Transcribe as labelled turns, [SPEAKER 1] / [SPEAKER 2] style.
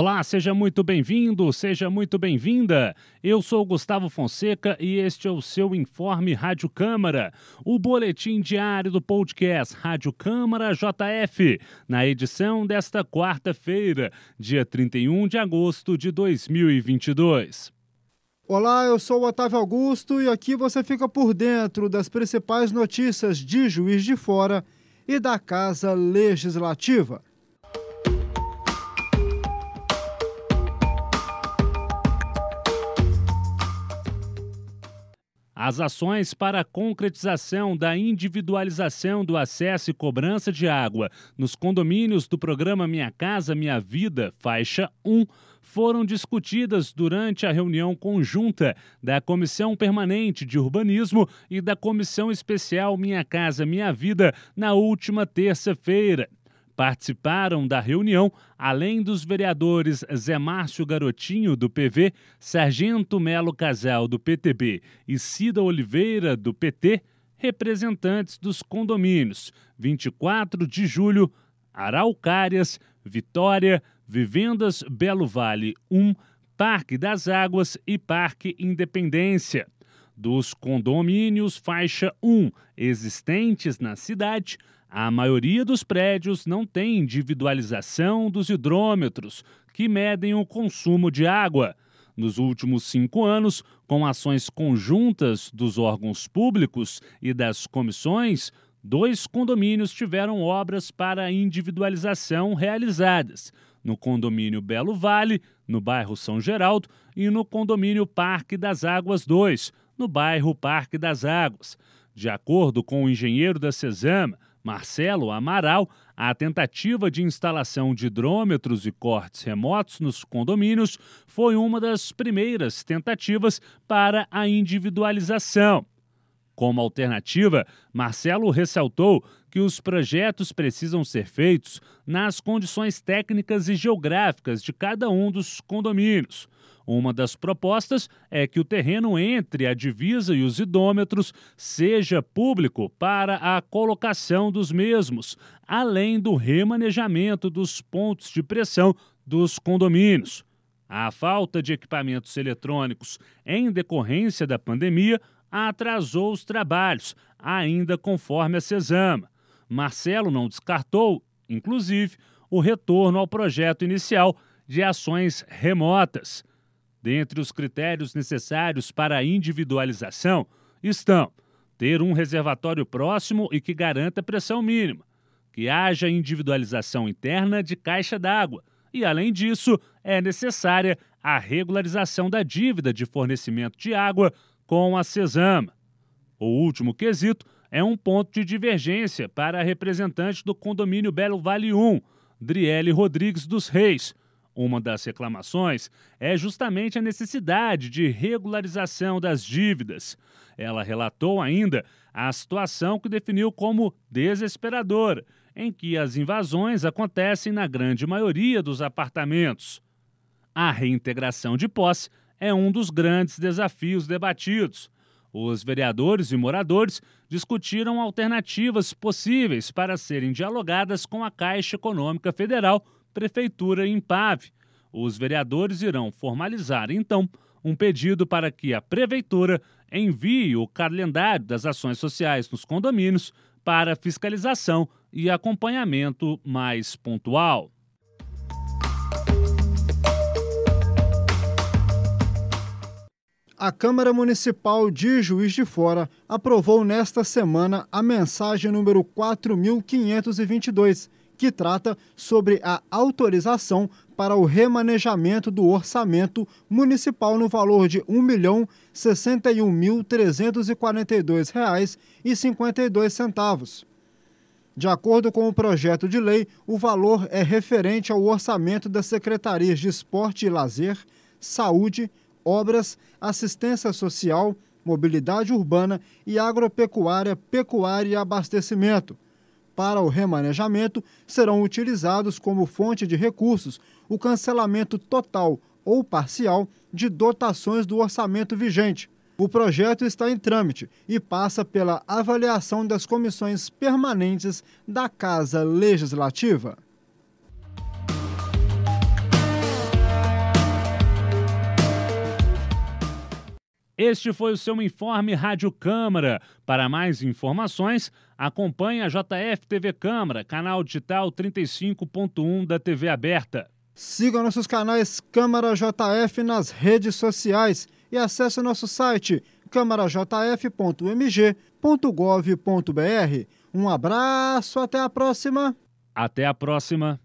[SPEAKER 1] Olá, seja muito bem-vindo, seja muito bem-vinda. Eu sou Gustavo Fonseca e este é o seu Informe Rádio Câmara, o boletim diário do podcast Rádio Câmara JF, na edição desta quarta-feira, dia 31 de agosto de 2022.
[SPEAKER 2] Olá, eu sou Otávio Augusto e aqui você fica por dentro das principais notícias de Juiz de Fora e da Casa Legislativa.
[SPEAKER 1] As ações para a concretização da individualização do acesso e cobrança de água nos condomínios do programa Minha Casa Minha Vida, faixa 1, foram discutidas durante a reunião conjunta da Comissão Permanente de Urbanismo e da Comissão Especial Minha Casa Minha Vida na última terça-feira. Participaram da reunião, além dos vereadores Zé Márcio Garotinho, do PV, Sargento Melo Casal, do PTB e Cida Oliveira, do PT, representantes dos condomínios 24 de julho, Araucárias, Vitória, Vivendas Belo Vale 1, Parque das Águas e Parque Independência. Dos condomínios faixa 1 existentes na cidade, a maioria dos prédios não tem individualização dos hidrômetros, que medem o consumo de água. Nos últimos cinco anos, com ações conjuntas dos órgãos públicos e das comissões, dois condomínios tiveram obras para individualização realizadas: no condomínio Belo Vale, no bairro São Geraldo, e no condomínio Parque das Águas 2, no bairro Parque das Águas. De acordo com o engenheiro da Cesama, Marcelo Amaral, a tentativa de instalação de hidrômetros e cortes remotos nos condomínios foi uma das primeiras tentativas para a individualização. Como alternativa, Marcelo ressaltou que os projetos precisam ser feitos nas condições técnicas e geográficas de cada um dos condomínios. Uma das propostas é que o terreno entre a divisa e os idômetros seja público para a colocação dos mesmos, além do remanejamento dos pontos de pressão dos condomínios. A falta de equipamentos eletrônicos em decorrência da pandemia atrasou os trabalhos, ainda conforme a Cesama. Marcelo não descartou, inclusive, o retorno ao projeto inicial de ações remotas. Dentre os critérios necessários para a individualização estão ter um reservatório próximo e que garanta pressão mínima, que haja individualização interna de caixa d'água e, além disso, é necessária a regularização da dívida de fornecimento de água com a Cesama. O último quesito é um ponto de divergência para a representante do condomínio Belo Vale 1, Driele Rodrigues dos Reis, uma das reclamações é justamente a necessidade de regularização das dívidas. Ela relatou ainda a situação que definiu como desesperadora, em que as invasões acontecem na grande maioria dos apartamentos. A reintegração de posse é um dos grandes desafios debatidos. Os vereadores e moradores discutiram alternativas possíveis para serem dialogadas com a Caixa Econômica Federal Prefeitura e Impave. Os vereadores irão formalizar, então, um pedido para que a Prefeitura envie o calendário das ações sociais nos condomínios para fiscalização e acompanhamento mais pontual.
[SPEAKER 2] A Câmara Municipal de Juiz de Fora aprovou nesta semana a mensagem número 4522 que trata sobre a autorização para o remanejamento do orçamento municipal no valor de R$ 1.061.342,52. De acordo com o projeto de lei, o valor é referente ao orçamento das secretarias de Esporte e Lazer, Saúde, Obras, Assistência Social, Mobilidade Urbana e Agropecuária, Pecuária e Abastecimento para o remanejamento serão utilizados como fonte de recursos o cancelamento total ou parcial de dotações do orçamento vigente. O projeto está em trâmite e passa pela avaliação das comissões permanentes da Casa Legislativa.
[SPEAKER 1] Este foi o seu informe Rádio Câmara. Para mais informações, acompanhe a JF TV Câmara, canal digital 35.1 da TV aberta.
[SPEAKER 2] Siga nossos canais Câmara JF nas redes sociais e acesse nosso site câmarajf.mg.gov.br. Um abraço, até a próxima.
[SPEAKER 1] Até a próxima.